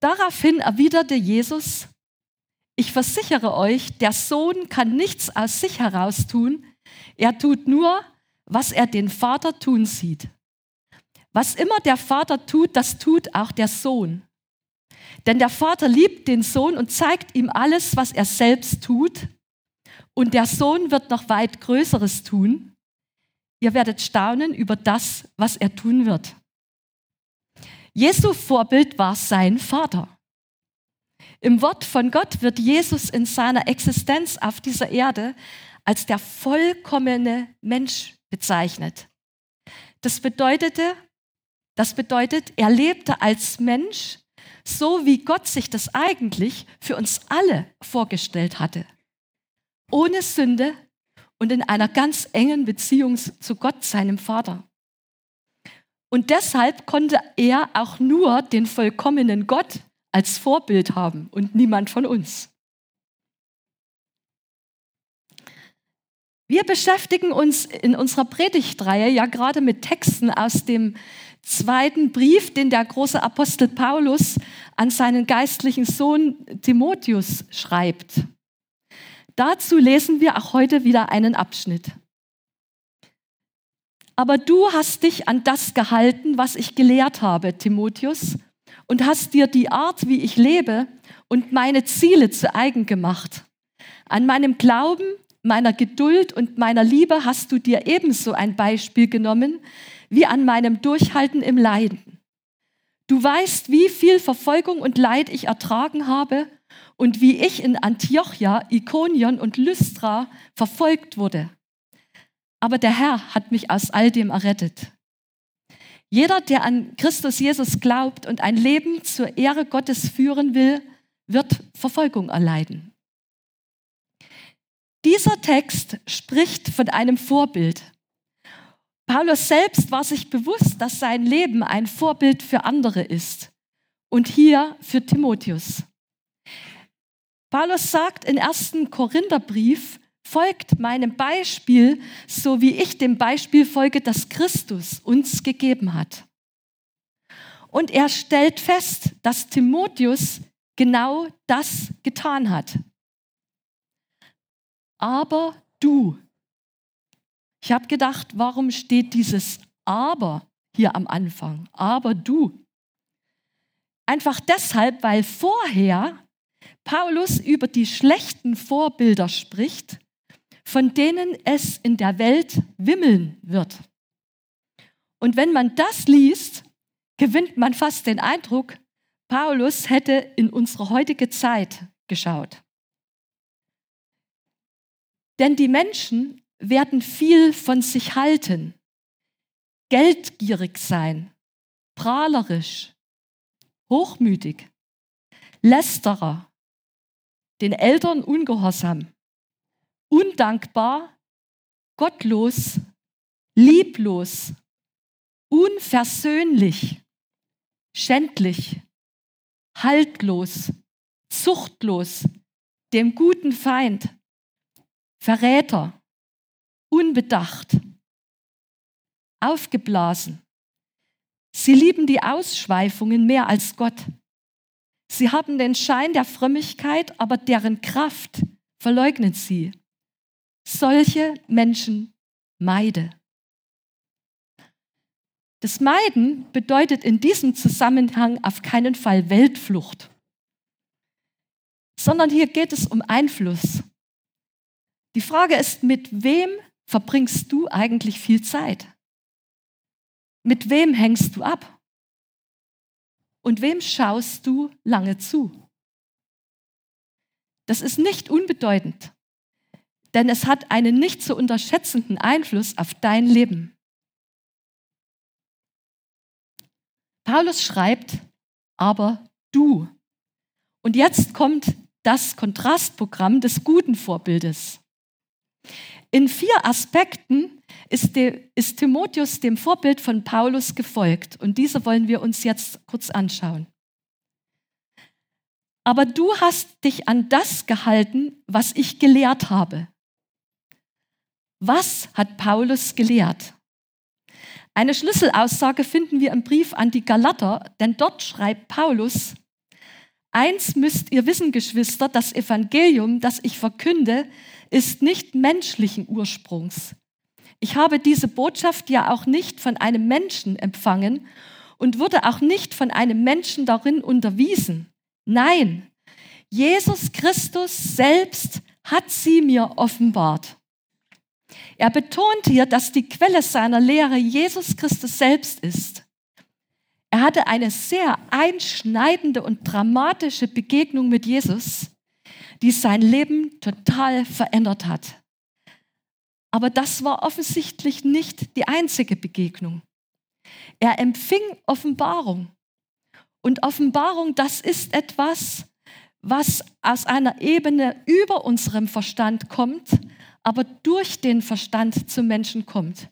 Daraufhin erwiderte Jesus, ich versichere euch, der Sohn kann nichts aus sich heraus tun, er tut nur, was er den Vater tun sieht. Was immer der Vater tut, das tut auch der Sohn. Denn der Vater liebt den Sohn und zeigt ihm alles, was er selbst tut. Und der Sohn wird noch weit Größeres tun. Ihr werdet staunen über das, was er tun wird. Jesu Vorbild war sein Vater. Im Wort von Gott wird Jesus in seiner Existenz auf dieser Erde als der vollkommene Mensch bezeichnet. Das bedeutete, das bedeutet, er lebte als Mensch, so wie Gott sich das eigentlich für uns alle vorgestellt hatte. Ohne Sünde und in einer ganz engen Beziehung zu Gott, seinem Vater. Und deshalb konnte er auch nur den vollkommenen Gott als Vorbild haben und niemand von uns. Wir beschäftigen uns in unserer Predigtreihe ja gerade mit Texten aus dem zweiten Brief, den der große Apostel Paulus an seinen geistlichen Sohn Timotheus schreibt. Dazu lesen wir auch heute wieder einen Abschnitt. Aber du hast dich an das gehalten, was ich gelehrt habe, Timotheus, und hast dir die Art, wie ich lebe und meine Ziele zu eigen gemacht. An meinem Glauben, meiner Geduld und meiner Liebe hast du dir ebenso ein Beispiel genommen, wie an meinem Durchhalten im Leiden. Du weißt, wie viel Verfolgung und Leid ich ertragen habe und wie ich in Antiochia, Ikonion und Lystra verfolgt wurde. Aber der Herr hat mich aus all dem errettet. Jeder, der an Christus Jesus glaubt und ein Leben zur Ehre Gottes führen will, wird Verfolgung erleiden. Dieser Text spricht von einem Vorbild. Paulus selbst war sich bewusst, dass sein Leben ein Vorbild für andere ist und hier für Timotheus. Paulus sagt in 1. Korintherbrief, folgt meinem Beispiel, so wie ich dem Beispiel folge, das Christus uns gegeben hat. Und er stellt fest, dass Timotheus genau das getan hat. Aber du, ich habe gedacht, warum steht dieses aber hier am Anfang? Aber du. Einfach deshalb, weil vorher Paulus über die schlechten Vorbilder spricht, von denen es in der Welt wimmeln wird. Und wenn man das liest, gewinnt man fast den Eindruck, Paulus hätte in unsere heutige Zeit geschaut. Denn die Menschen werden viel von sich halten, geldgierig sein, prahlerisch, hochmütig, lästerer, den Eltern ungehorsam, undankbar, gottlos, lieblos, unversöhnlich, schändlich, haltlos, zuchtlos, dem guten Feind, Verräter, unbedacht, aufgeblasen. Sie lieben die Ausschweifungen mehr als Gott. Sie haben den Schein der Frömmigkeit, aber deren Kraft verleugnen sie. Solche Menschen meide. Das Meiden bedeutet in diesem Zusammenhang auf keinen Fall Weltflucht, sondern hier geht es um Einfluss. Die Frage ist, mit wem verbringst du eigentlich viel Zeit? Mit wem hängst du ab? Und wem schaust du lange zu? Das ist nicht unbedeutend, denn es hat einen nicht zu unterschätzenden Einfluss auf dein Leben. Paulus schreibt, aber du. Und jetzt kommt das Kontrastprogramm des guten Vorbildes. In vier Aspekten ist, de, ist Timotheus dem Vorbild von Paulus gefolgt und diese wollen wir uns jetzt kurz anschauen. Aber du hast dich an das gehalten, was ich gelehrt habe. Was hat Paulus gelehrt? Eine Schlüsselaussage finden wir im Brief an die Galater, denn dort schreibt Paulus, Eins müsst ihr wissen, Geschwister, das Evangelium, das ich verkünde, ist nicht menschlichen Ursprungs. Ich habe diese Botschaft ja auch nicht von einem Menschen empfangen und wurde auch nicht von einem Menschen darin unterwiesen. Nein, Jesus Christus selbst hat sie mir offenbart. Er betont hier, dass die Quelle seiner Lehre Jesus Christus selbst ist. Er hatte eine sehr einschneidende und dramatische Begegnung mit Jesus, die sein Leben total verändert hat. Aber das war offensichtlich nicht die einzige Begegnung. Er empfing Offenbarung. Und Offenbarung, das ist etwas, was aus einer Ebene über unserem Verstand kommt, aber durch den Verstand zum Menschen kommt.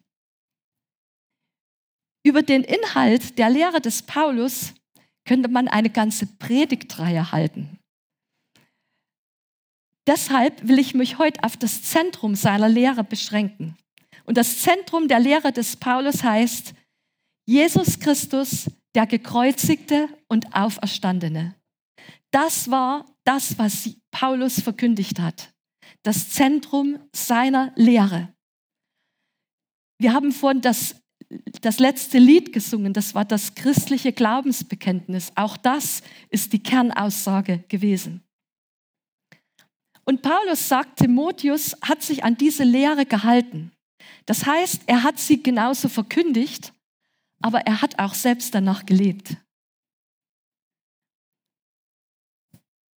Über den Inhalt der Lehre des Paulus könnte man eine ganze Predigtreihe halten. Deshalb will ich mich heute auf das Zentrum seiner Lehre beschränken. Und das Zentrum der Lehre des Paulus heißt Jesus Christus, der gekreuzigte und auferstandene. Das war das, was Paulus verkündigt hat. Das Zentrum seiner Lehre. Wir haben vorhin das, das letzte Lied gesungen, das war das christliche Glaubensbekenntnis. Auch das ist die Kernaussage gewesen. Und Paulus sagt, Timotheus hat sich an diese Lehre gehalten. Das heißt, er hat sie genauso verkündigt, aber er hat auch selbst danach gelebt.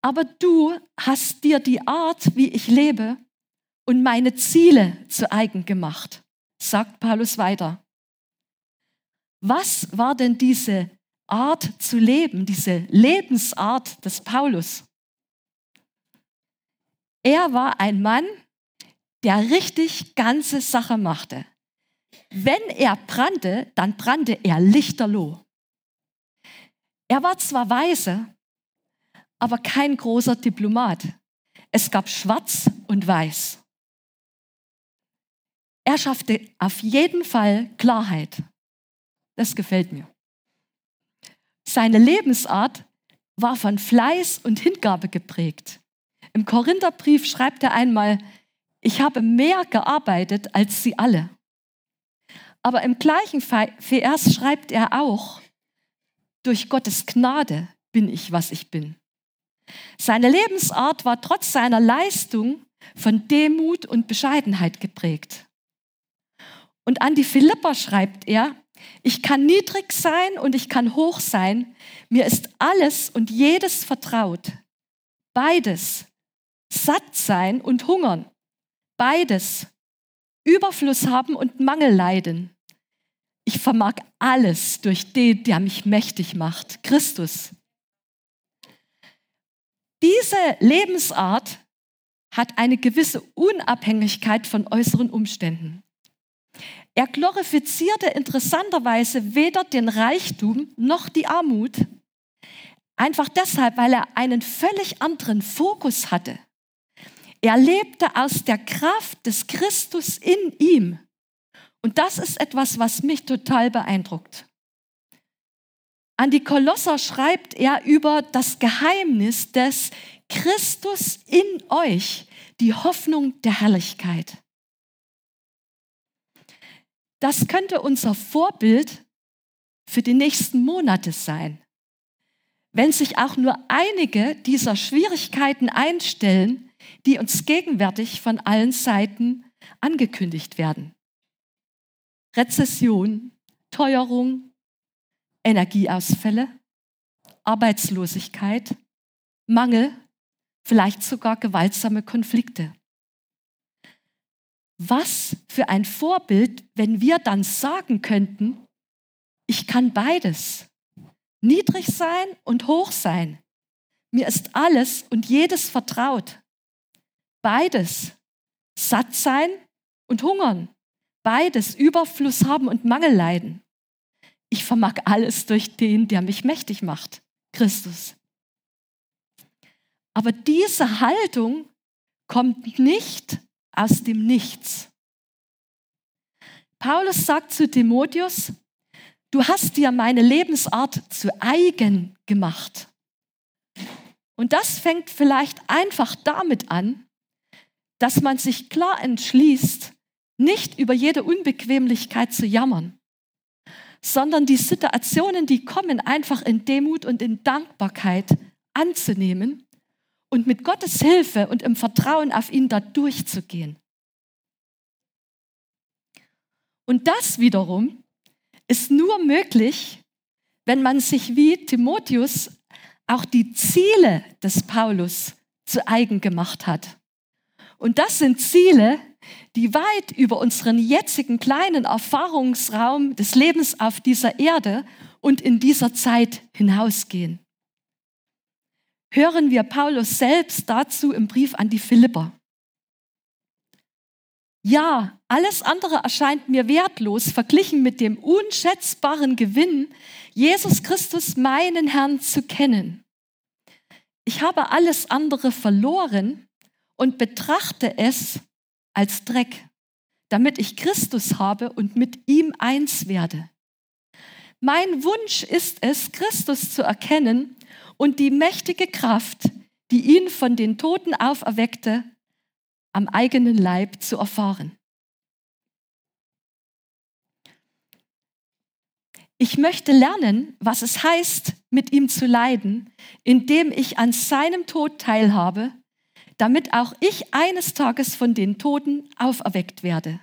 Aber du hast dir die Art, wie ich lebe und meine Ziele zu eigen gemacht, sagt Paulus weiter. Was war denn diese Art zu leben, diese Lebensart des Paulus? Er war ein Mann, der richtig ganze Sache machte. Wenn er brannte, dann brannte er lichterloh. Er war zwar weise, aber kein großer Diplomat. Es gab Schwarz und Weiß. Er schaffte auf jeden Fall Klarheit. Das gefällt mir. Seine Lebensart war von Fleiß und Hingabe geprägt. Im Korintherbrief schreibt er einmal, ich habe mehr gearbeitet als sie alle. Aber im gleichen Vers schreibt er auch, durch Gottes Gnade bin ich, was ich bin. Seine Lebensart war trotz seiner Leistung von Demut und Bescheidenheit geprägt. Und an die Philipper schreibt er, ich kann niedrig sein und ich kann hoch sein, mir ist alles und jedes vertraut. Beides satt sein und hungern. Beides. Überfluss haben und Mangel leiden. Ich vermag alles durch den, der mich mächtig macht, Christus. Diese Lebensart hat eine gewisse Unabhängigkeit von äußeren Umständen. Er glorifizierte interessanterweise weder den Reichtum noch die Armut, einfach deshalb, weil er einen völlig anderen Fokus hatte. Er lebte aus der Kraft des Christus in ihm. Und das ist etwas, was mich total beeindruckt. An die Kolosser schreibt er über das Geheimnis des Christus in euch, die Hoffnung der Herrlichkeit. Das könnte unser Vorbild für die nächsten Monate sein. Wenn sich auch nur einige dieser Schwierigkeiten einstellen, die uns gegenwärtig von allen Seiten angekündigt werden. Rezession, Teuerung, Energieausfälle, Arbeitslosigkeit, Mangel, vielleicht sogar gewaltsame Konflikte. Was für ein Vorbild, wenn wir dann sagen könnten, ich kann beides, niedrig sein und hoch sein. Mir ist alles und jedes vertraut. Beides. Satt sein und hungern. Beides. Überfluss haben und Mangel leiden. Ich vermag alles durch den, der mich mächtig macht. Christus. Aber diese Haltung kommt nicht aus dem Nichts. Paulus sagt zu Timotheus, du hast dir meine Lebensart zu eigen gemacht. Und das fängt vielleicht einfach damit an, dass man sich klar entschließt, nicht über jede Unbequemlichkeit zu jammern, sondern die Situationen, die kommen, einfach in Demut und in Dankbarkeit anzunehmen und mit Gottes Hilfe und im Vertrauen auf ihn da durchzugehen. Und das wiederum ist nur möglich, wenn man sich wie Timotheus auch die Ziele des Paulus zu eigen gemacht hat. Und das sind Ziele, die weit über unseren jetzigen kleinen Erfahrungsraum des Lebens auf dieser Erde und in dieser Zeit hinausgehen. Hören wir Paulus selbst dazu im Brief an die Philipper. Ja, alles andere erscheint mir wertlos verglichen mit dem unschätzbaren Gewinn, Jesus Christus, meinen Herrn, zu kennen. Ich habe alles andere verloren und betrachte es als Dreck, damit ich Christus habe und mit ihm eins werde. Mein Wunsch ist es, Christus zu erkennen und die mächtige Kraft, die ihn von den Toten auferweckte, am eigenen Leib zu erfahren. Ich möchte lernen, was es heißt, mit ihm zu leiden, indem ich an seinem Tod teilhabe, damit auch ich eines Tages von den Toten auferweckt werde.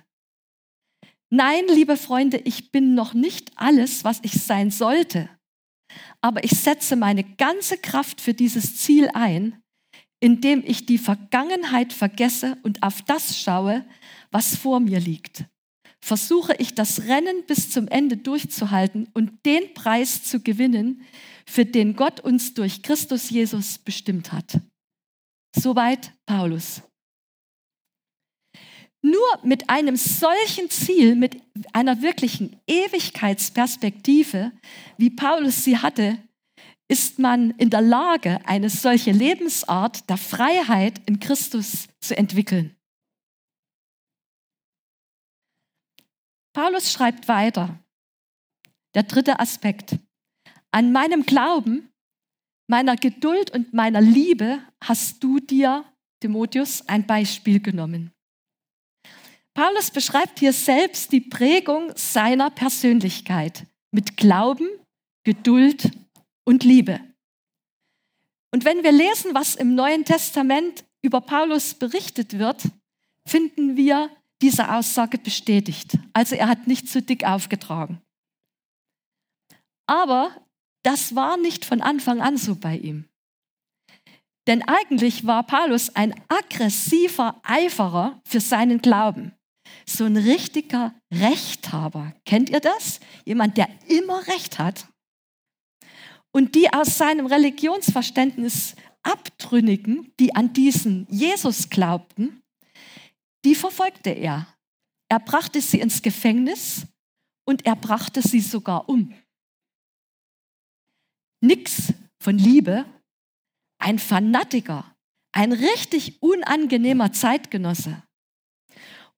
Nein, liebe Freunde, ich bin noch nicht alles, was ich sein sollte, aber ich setze meine ganze Kraft für dieses Ziel ein, indem ich die Vergangenheit vergesse und auf das schaue, was vor mir liegt. Versuche ich das Rennen bis zum Ende durchzuhalten und den Preis zu gewinnen, für den Gott uns durch Christus Jesus bestimmt hat. Soweit Paulus. Nur mit einem solchen Ziel, mit einer wirklichen Ewigkeitsperspektive, wie Paulus sie hatte, ist man in der Lage, eine solche Lebensart der Freiheit in Christus zu entwickeln. Paulus schreibt weiter, der dritte Aspekt. An meinem Glauben, meiner Geduld und meiner Liebe hast du dir, Timotheus, ein Beispiel genommen. Paulus beschreibt hier selbst die Prägung seiner Persönlichkeit mit Glauben, Geduld und Liebe. Und wenn wir lesen, was im Neuen Testament über Paulus berichtet wird, finden wir diese Aussage bestätigt. Also er hat nicht zu dick aufgetragen. Aber das war nicht von Anfang an so bei ihm. Denn eigentlich war Paulus ein aggressiver Eiferer für seinen Glauben. So ein richtiger Rechthaber. Kennt ihr das? Jemand, der immer Recht hat und die aus seinem Religionsverständnis abtrünnigen, die an diesen Jesus glaubten, die verfolgte er. Er brachte sie ins Gefängnis und er brachte sie sogar um. Nix von Liebe, ein Fanatiker, ein richtig unangenehmer Zeitgenosse.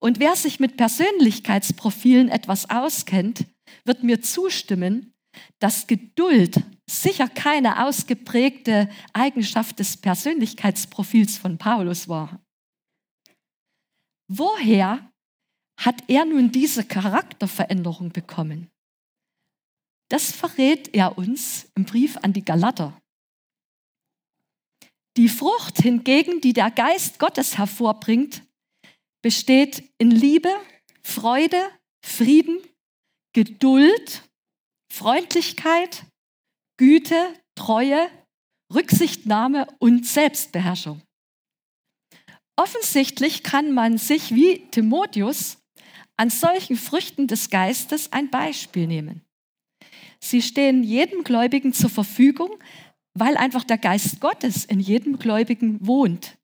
Und wer sich mit Persönlichkeitsprofilen etwas auskennt, wird mir zustimmen, dass Geduld sicher keine ausgeprägte Eigenschaft des Persönlichkeitsprofils von Paulus war. Woher hat er nun diese Charakterveränderung bekommen? Das verrät er uns im Brief an die Galater. Die Frucht hingegen, die der Geist Gottes hervorbringt, besteht in Liebe, Freude, Frieden, Geduld, Freundlichkeit, Güte, Treue, Rücksichtnahme und Selbstbeherrschung. Offensichtlich kann man sich wie Timotheus an solchen Früchten des Geistes ein Beispiel nehmen. Sie stehen jedem Gläubigen zur Verfügung, weil einfach der Geist Gottes in jedem Gläubigen wohnt.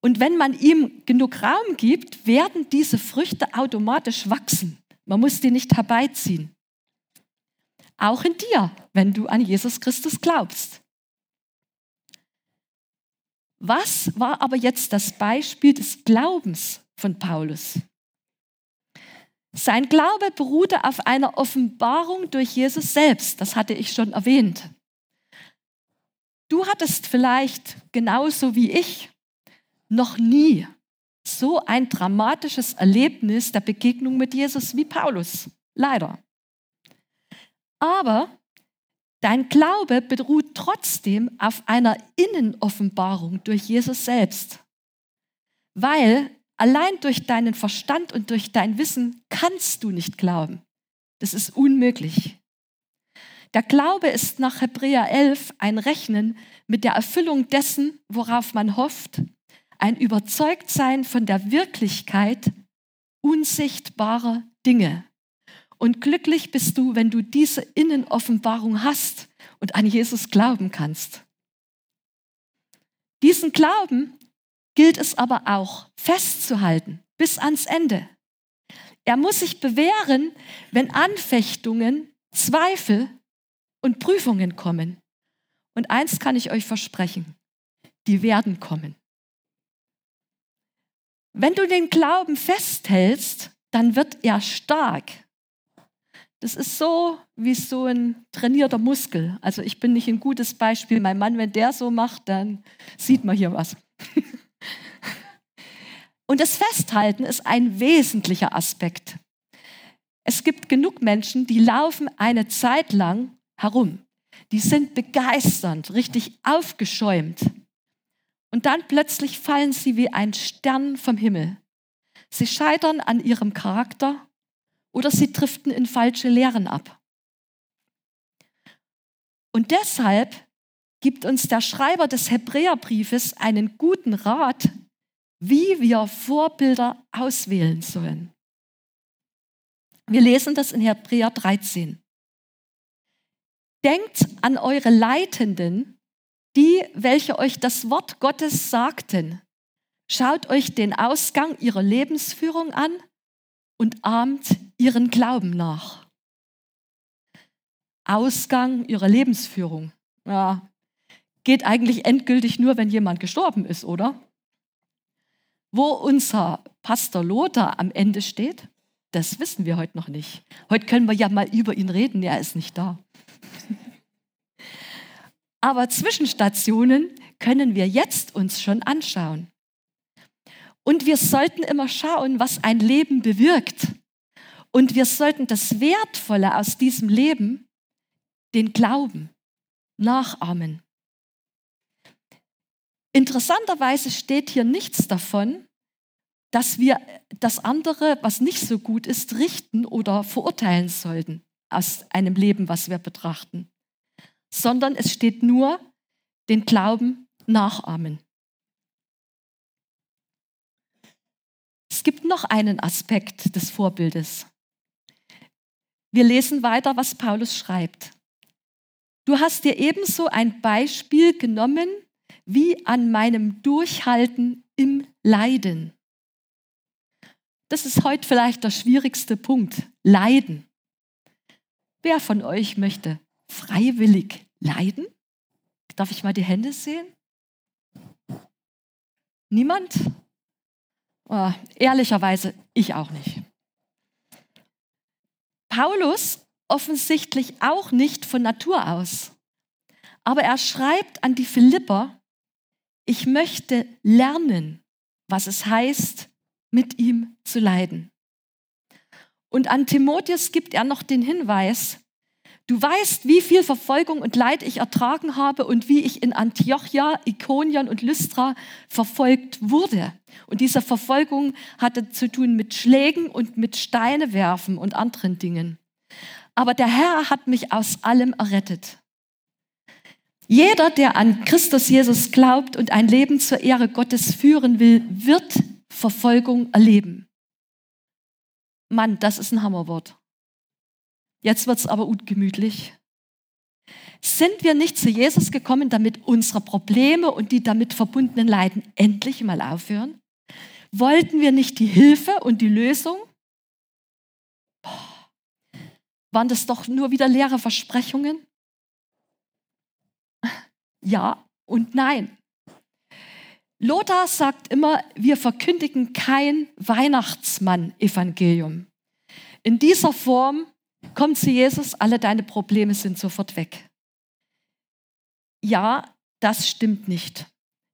Und wenn man ihm genug Raum gibt, werden diese Früchte automatisch wachsen. Man muss die nicht herbeiziehen. Auch in dir, wenn du an Jesus Christus glaubst. Was war aber jetzt das Beispiel des Glaubens von Paulus? Sein Glaube beruhte auf einer Offenbarung durch Jesus selbst, das hatte ich schon erwähnt. Du hattest vielleicht genauso wie ich noch nie so ein dramatisches Erlebnis der Begegnung mit Jesus wie Paulus. Leider. Aber dein Glaube beruht trotzdem auf einer Innenoffenbarung durch Jesus selbst. Weil allein durch deinen Verstand und durch dein Wissen kannst du nicht glauben. Das ist unmöglich. Der Glaube ist nach Hebräer 11 ein Rechnen mit der Erfüllung dessen, worauf man hofft, ein Überzeugtsein von der Wirklichkeit unsichtbarer Dinge. Und glücklich bist du, wenn du diese Innenoffenbarung hast und an Jesus glauben kannst. Diesen Glauben gilt es aber auch festzuhalten bis ans Ende. Er muss sich bewähren, wenn Anfechtungen, Zweifel und Prüfungen kommen. Und eins kann ich euch versprechen, die werden kommen. Wenn du den Glauben festhältst, dann wird er stark. Das ist so wie so ein trainierter Muskel. Also ich bin nicht ein gutes Beispiel. Mein Mann, wenn der so macht, dann sieht man hier was. Und das Festhalten ist ein wesentlicher Aspekt. Es gibt genug Menschen, die laufen eine Zeit lang herum. Die sind begeisternd, richtig aufgeschäumt. Und dann plötzlich fallen sie wie ein Stern vom Himmel. Sie scheitern an ihrem Charakter oder sie driften in falsche Lehren ab. Und deshalb gibt uns der Schreiber des Hebräerbriefes einen guten Rat, wie wir Vorbilder auswählen sollen. Wir lesen das in Hebräer 13. Denkt an eure Leitenden, die, welche euch das Wort Gottes sagten. Schaut euch den Ausgang ihrer Lebensführung an und ahmt ihren Glauben nach. Ausgang ihrer Lebensführung. Ja, geht eigentlich endgültig nur, wenn jemand gestorben ist, oder? Wo unser Pastor Lothar am Ende steht, das wissen wir heute noch nicht. Heute können wir ja mal über ihn reden, er ist nicht da. Aber Zwischenstationen können wir jetzt uns schon anschauen. Und wir sollten immer schauen, was ein Leben bewirkt. Und wir sollten das Wertvolle aus diesem Leben, den Glauben, nachahmen. Interessanterweise steht hier nichts davon, dass wir das andere, was nicht so gut ist, richten oder verurteilen sollten aus einem Leben, was wir betrachten, sondern es steht nur, den Glauben nachahmen. Es gibt noch einen Aspekt des Vorbildes. Wir lesen weiter, was Paulus schreibt. Du hast dir ebenso ein Beispiel genommen wie an meinem Durchhalten im Leiden. Das ist heute vielleicht der schwierigste Punkt. Leiden. Wer von euch möchte freiwillig leiden? Darf ich mal die Hände sehen? Niemand? Oh, ehrlicherweise, ich auch nicht. Paulus offensichtlich auch nicht von Natur aus. Aber er schreibt an die Philipper, ich möchte lernen, was es heißt, mit ihm zu leiden. Und an Timotheus gibt er noch den Hinweis, du weißt, wie viel Verfolgung und Leid ich ertragen habe und wie ich in Antiochia, Ikonion und Lystra verfolgt wurde. Und diese Verfolgung hatte zu tun mit Schlägen und mit Steine werfen und anderen Dingen. Aber der Herr hat mich aus allem errettet. Jeder, der an Christus Jesus glaubt und ein Leben zur Ehre Gottes führen will, wird Verfolgung erleben. Mann, das ist ein Hammerwort. Jetzt wird es aber ungemütlich. Sind wir nicht zu Jesus gekommen, damit unsere Probleme und die damit verbundenen Leiden endlich mal aufhören? Wollten wir nicht die Hilfe und die Lösung? Boah. Waren das doch nur wieder leere Versprechungen? Ja und nein. Lothar sagt immer, wir verkündigen kein Weihnachtsmann-Evangelium. In dieser Form kommt zu Jesus, alle deine Probleme sind sofort weg. Ja, das stimmt nicht.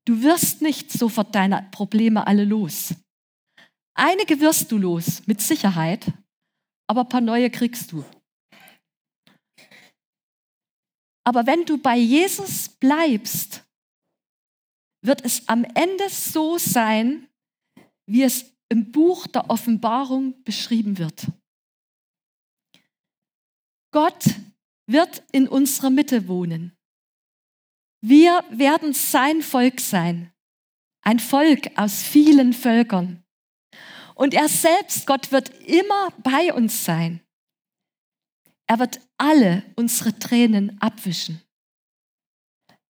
Du wirst nicht sofort deine Probleme alle los. Einige wirst du los, mit Sicherheit, aber ein paar neue kriegst du. Aber wenn du bei Jesus bleibst, wird es am Ende so sein, wie es im Buch der Offenbarung beschrieben wird. Gott wird in unserer Mitte wohnen. Wir werden sein Volk sein, ein Volk aus vielen Völkern. Und er selbst, Gott, wird immer bei uns sein. Er wird alle unsere Tränen abwischen.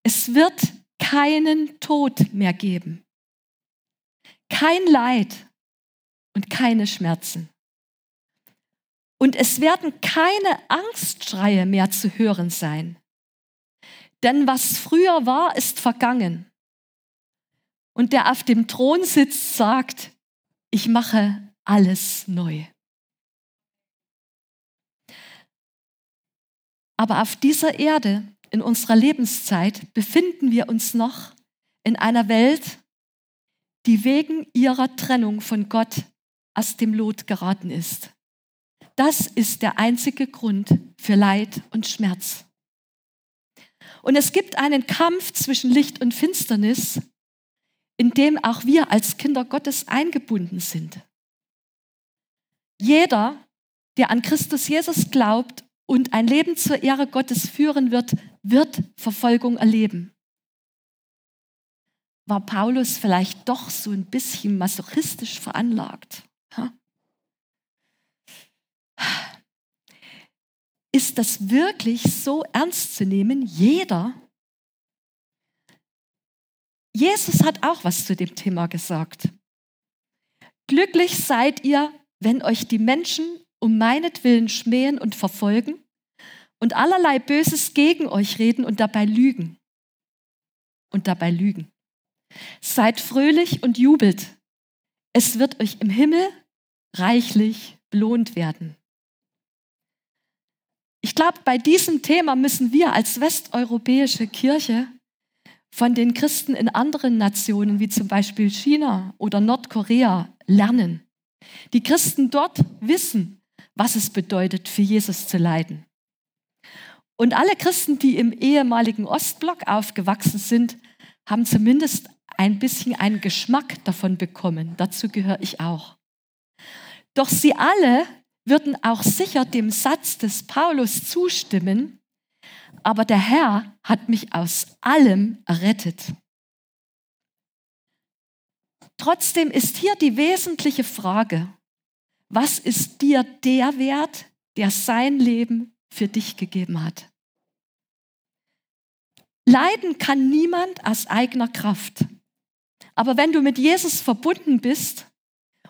Es wird keinen Tod mehr geben, kein Leid und keine Schmerzen. Und es werden keine Angstschreie mehr zu hören sein. Denn was früher war, ist vergangen. Und der auf dem Thron sitzt, sagt, ich mache alles neu. Aber auf dieser Erde, in unserer Lebenszeit, befinden wir uns noch in einer Welt, die wegen ihrer Trennung von Gott aus dem Lot geraten ist. Das ist der einzige Grund für Leid und Schmerz. Und es gibt einen Kampf zwischen Licht und Finsternis, in dem auch wir als Kinder Gottes eingebunden sind. Jeder, der an Christus Jesus glaubt und ein Leben zur Ehre Gottes führen wird, wird Verfolgung erleben. War Paulus vielleicht doch so ein bisschen masochistisch veranlagt? Ist das wirklich so ernst zu nehmen? Jeder? Jesus hat auch was zu dem Thema gesagt. Glücklich seid ihr, wenn euch die Menschen um meinetwillen schmähen und verfolgen und allerlei Böses gegen euch reden und dabei lügen. Und dabei lügen. Seid fröhlich und jubelt. Es wird euch im Himmel reichlich belohnt werden. Ich glaube, bei diesem Thema müssen wir als westeuropäische Kirche von den Christen in anderen Nationen, wie zum Beispiel China oder Nordkorea, lernen. Die Christen dort wissen, was es bedeutet, für Jesus zu leiden. Und alle Christen, die im ehemaligen Ostblock aufgewachsen sind, haben zumindest ein bisschen einen Geschmack davon bekommen. Dazu gehöre ich auch. Doch sie alle würden auch sicher dem Satz des Paulus zustimmen, aber der Herr hat mich aus allem errettet. Trotzdem ist hier die wesentliche Frage, was ist dir der Wert, der sein Leben für dich gegeben hat? Leiden kann niemand aus eigener Kraft. Aber wenn du mit Jesus verbunden bist,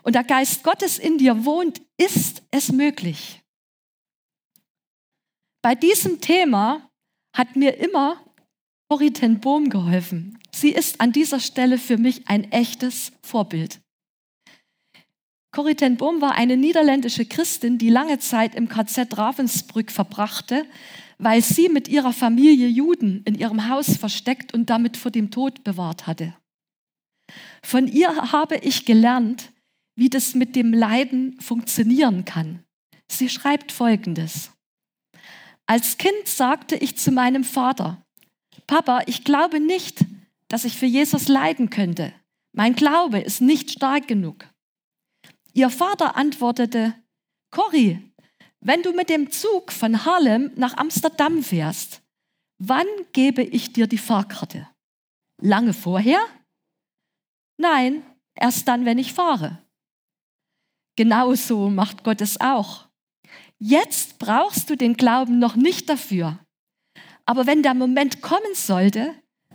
und der Geist Gottes in dir wohnt, ist es möglich. Bei diesem Thema hat mir immer Corrie ten Bohm geholfen. Sie ist an dieser Stelle für mich ein echtes Vorbild. Corrie ten Boom war eine niederländische Christin, die lange Zeit im KZ Ravensbrück verbrachte, weil sie mit ihrer Familie Juden in ihrem Haus versteckt und damit vor dem Tod bewahrt hatte. Von ihr habe ich gelernt, wie das mit dem Leiden funktionieren kann. Sie schreibt Folgendes. Als Kind sagte ich zu meinem Vater, Papa, ich glaube nicht, dass ich für Jesus leiden könnte. Mein Glaube ist nicht stark genug. Ihr Vater antwortete, Cory, wenn du mit dem Zug von Harlem nach Amsterdam fährst, wann gebe ich dir die Fahrkarte? Lange vorher? Nein, erst dann, wenn ich fahre. Genauso macht Gott es auch. Jetzt brauchst du den Glauben noch nicht dafür. Aber wenn der Moment kommen sollte,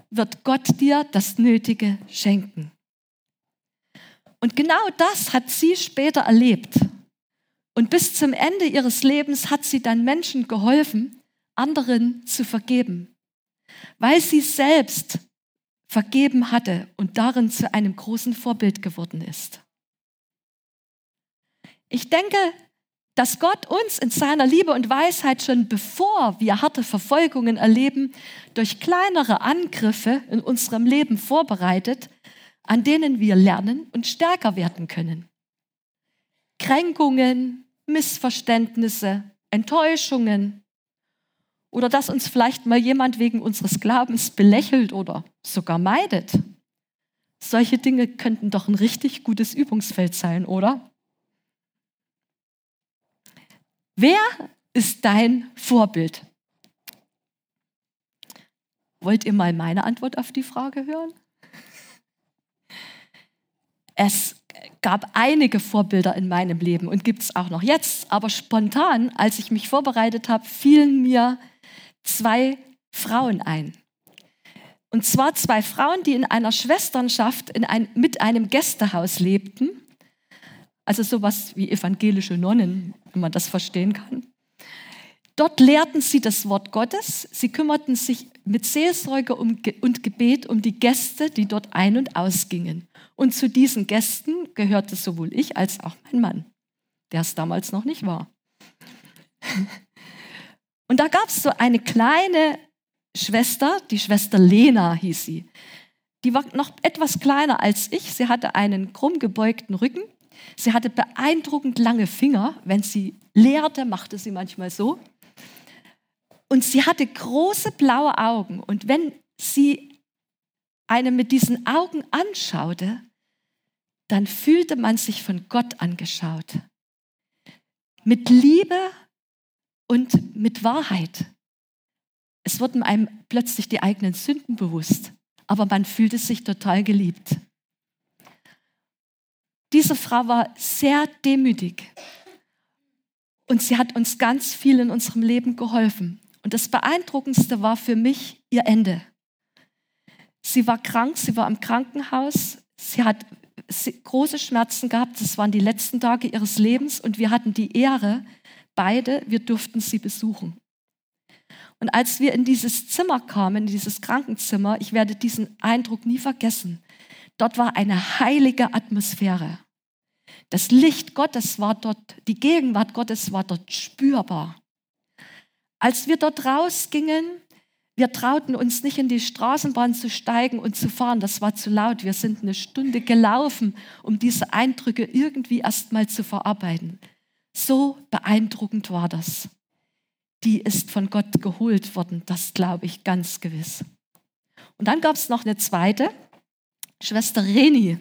wird Gott dir das Nötige schenken. Und genau das hat sie später erlebt. Und bis zum Ende ihres Lebens hat sie dann Menschen geholfen, anderen zu vergeben, weil sie selbst vergeben hatte und darin zu einem großen Vorbild geworden ist. Ich denke, dass Gott uns in seiner Liebe und Weisheit schon bevor wir harte Verfolgungen erleben, durch kleinere Angriffe in unserem Leben vorbereitet, an denen wir lernen und stärker werden können. Kränkungen, Missverständnisse, Enttäuschungen oder dass uns vielleicht mal jemand wegen unseres Glaubens belächelt oder sogar meidet. Solche Dinge könnten doch ein richtig gutes Übungsfeld sein, oder? Wer ist dein Vorbild? Wollt ihr mal meine Antwort auf die Frage hören? Es gab einige Vorbilder in meinem Leben und gibt es auch noch jetzt, aber spontan, als ich mich vorbereitet habe, fielen mir zwei Frauen ein. Und zwar zwei Frauen, die in einer Schwesternschaft in ein, mit einem Gästehaus lebten. Also sowas wie evangelische Nonnen, wenn man das verstehen kann. Dort lehrten sie das Wort Gottes. Sie kümmerten sich mit Seelsorge und Gebet um die Gäste, die dort ein- und ausgingen. Und zu diesen Gästen gehörte sowohl ich als auch mein Mann, der es damals noch nicht war. Und da gab es so eine kleine Schwester, die Schwester Lena hieß sie. Die war noch etwas kleiner als ich. Sie hatte einen krumm gebeugten Rücken. Sie hatte beeindruckend lange Finger. Wenn sie lehrte, machte sie manchmal so. Und sie hatte große blaue Augen. Und wenn sie eine mit diesen Augen anschaute, dann fühlte man sich von Gott angeschaut. Mit Liebe und mit Wahrheit. Es wurden einem plötzlich die eigenen Sünden bewusst, aber man fühlte sich total geliebt. Diese Frau war sehr demütig und sie hat uns ganz viel in unserem Leben geholfen. Und das Beeindruckendste war für mich ihr Ende. Sie war krank, sie war im Krankenhaus, sie hat große Schmerzen gehabt, das waren die letzten Tage ihres Lebens und wir hatten die Ehre, beide, wir durften sie besuchen. Und als wir in dieses Zimmer kamen, in dieses Krankenzimmer, ich werde diesen Eindruck nie vergessen, dort war eine heilige Atmosphäre. Das Licht Gottes war dort, die Gegenwart Gottes war dort spürbar. Als wir dort rausgingen, wir trauten uns nicht in die Straßenbahn zu steigen und zu fahren, das war zu laut. Wir sind eine Stunde gelaufen, um diese Eindrücke irgendwie erstmal zu verarbeiten. So beeindruckend war das. Die ist von Gott geholt worden, das glaube ich ganz gewiss. Und dann gab es noch eine zweite, Schwester Reni.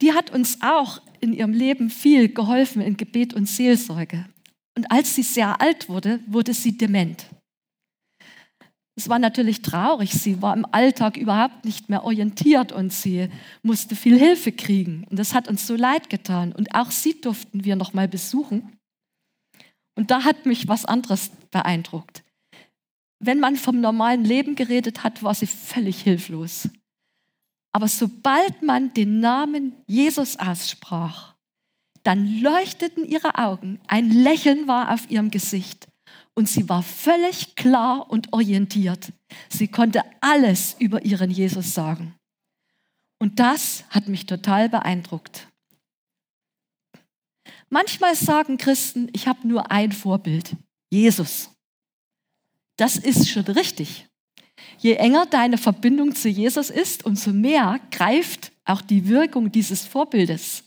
Die hat uns auch in ihrem Leben viel geholfen in Gebet und Seelsorge. Und als sie sehr alt wurde, wurde sie dement. Es war natürlich traurig. Sie war im Alltag überhaupt nicht mehr orientiert und sie musste viel Hilfe kriegen. Und das hat uns so leid getan. Und auch sie durften wir noch mal besuchen. Und da hat mich was anderes beeindruckt. Wenn man vom normalen Leben geredet hat, war sie völlig hilflos. Aber sobald man den Namen Jesus aussprach, dann leuchteten ihre Augen, ein Lächeln war auf ihrem Gesicht und sie war völlig klar und orientiert. Sie konnte alles über ihren Jesus sagen. Und das hat mich total beeindruckt. Manchmal sagen Christen, ich habe nur ein Vorbild, Jesus. Das ist schon richtig. Je enger deine Verbindung zu Jesus ist, umso mehr greift auch die Wirkung dieses Vorbildes.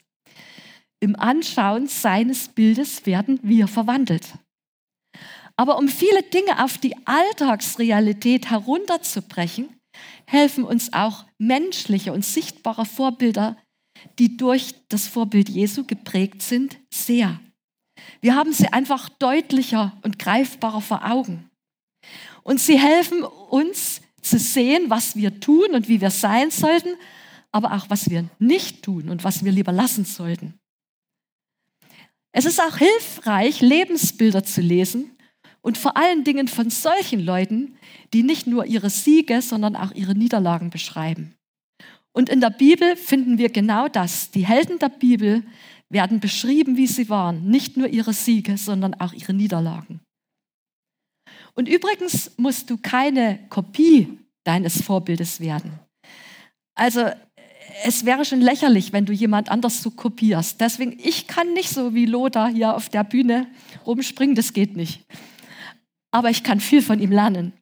Im Anschauen seines Bildes werden wir verwandelt. Aber um viele Dinge auf die Alltagsrealität herunterzubrechen, helfen uns auch menschliche und sichtbare Vorbilder, die durch das Vorbild Jesu geprägt sind, sehr. Wir haben sie einfach deutlicher und greifbarer vor Augen. Und sie helfen uns zu sehen, was wir tun und wie wir sein sollten, aber auch was wir nicht tun und was wir lieber lassen sollten. Es ist auch hilfreich, Lebensbilder zu lesen und vor allen Dingen von solchen Leuten, die nicht nur ihre Siege, sondern auch ihre Niederlagen beschreiben. Und in der Bibel finden wir genau das. Die Helden der Bibel werden beschrieben, wie sie waren. Nicht nur ihre Siege, sondern auch ihre Niederlagen. Und übrigens musst du keine Kopie deines Vorbildes werden. Also es wäre schon lächerlich, wenn du jemand anders so kopierst. Deswegen, ich kann nicht so wie Lothar hier auf der Bühne rumspringen, das geht nicht. Aber ich kann viel von ihm lernen.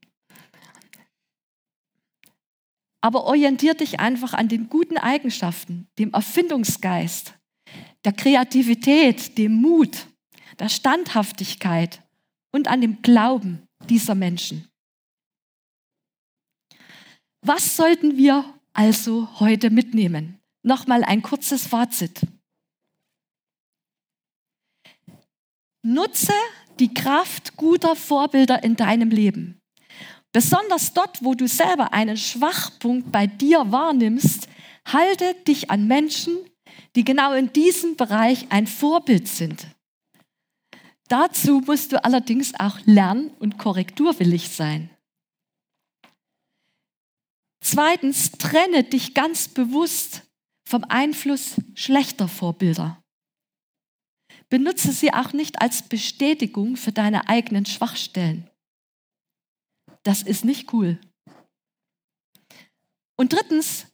Aber orientier dich einfach an den guten Eigenschaften, dem Erfindungsgeist, der Kreativität, dem Mut, der Standhaftigkeit und an dem Glauben dieser Menschen. Was sollten wir also heute mitnehmen? Nochmal ein kurzes Fazit. Nutze die Kraft guter Vorbilder in deinem Leben. Besonders dort, wo du selber einen Schwachpunkt bei dir wahrnimmst, halte dich an Menschen, die genau in diesem Bereich ein Vorbild sind. Dazu musst du allerdings auch lern- und korrekturwillig sein. Zweitens, trenne dich ganz bewusst vom Einfluss schlechter Vorbilder. Benutze sie auch nicht als Bestätigung für deine eigenen Schwachstellen. Das ist nicht cool. Und drittens,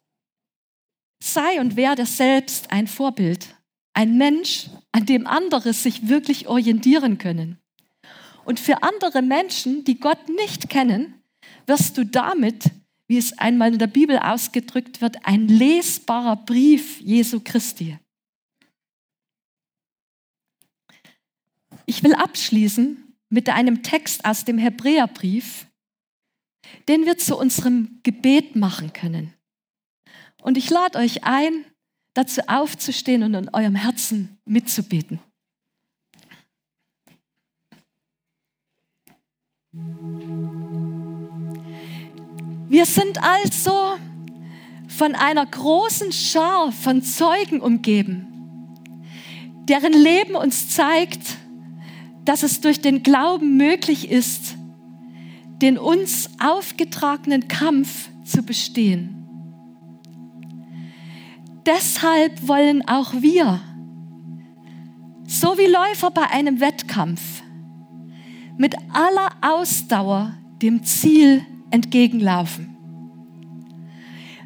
sei und werde selbst ein Vorbild, ein Mensch, an dem andere sich wirklich orientieren können. Und für andere Menschen, die Gott nicht kennen, wirst du damit wie es einmal in der Bibel ausgedrückt wird, ein lesbarer Brief Jesu Christi. Ich will abschließen mit einem Text aus dem Hebräerbrief, den wir zu unserem Gebet machen können. Und ich lade euch ein, dazu aufzustehen und in eurem Herzen mitzubeten. Wir sind also von einer großen Schar von Zeugen umgeben, deren Leben uns zeigt, dass es durch den Glauben möglich ist, den uns aufgetragenen Kampf zu bestehen. Deshalb wollen auch wir, so wie Läufer bei einem Wettkampf, mit aller Ausdauer dem Ziel entgegenlaufen.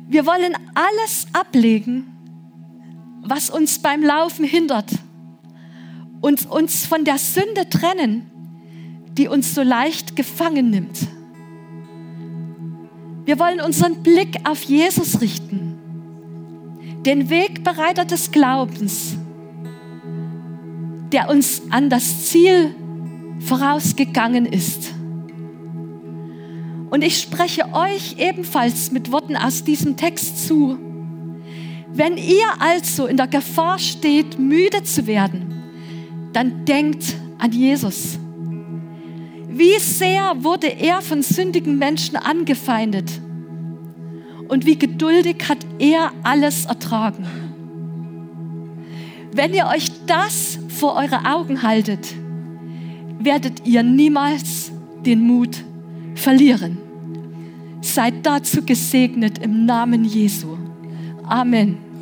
Wir wollen alles ablegen, was uns beim Laufen hindert und uns von der Sünde trennen, die uns so leicht gefangen nimmt. Wir wollen unseren Blick auf Jesus richten, den Wegbereiter des Glaubens, der uns an das Ziel vorausgegangen ist. Und ich spreche euch ebenfalls mit Worten aus diesem Text zu. Wenn ihr also in der Gefahr steht, müde zu werden, dann denkt an Jesus. Wie sehr wurde er von sündigen Menschen angefeindet und wie geduldig hat er alles ertragen. Wenn ihr euch das vor eure Augen haltet, werdet ihr niemals den Mut verlieren. Seid dazu gesegnet im Namen Jesu. Amen.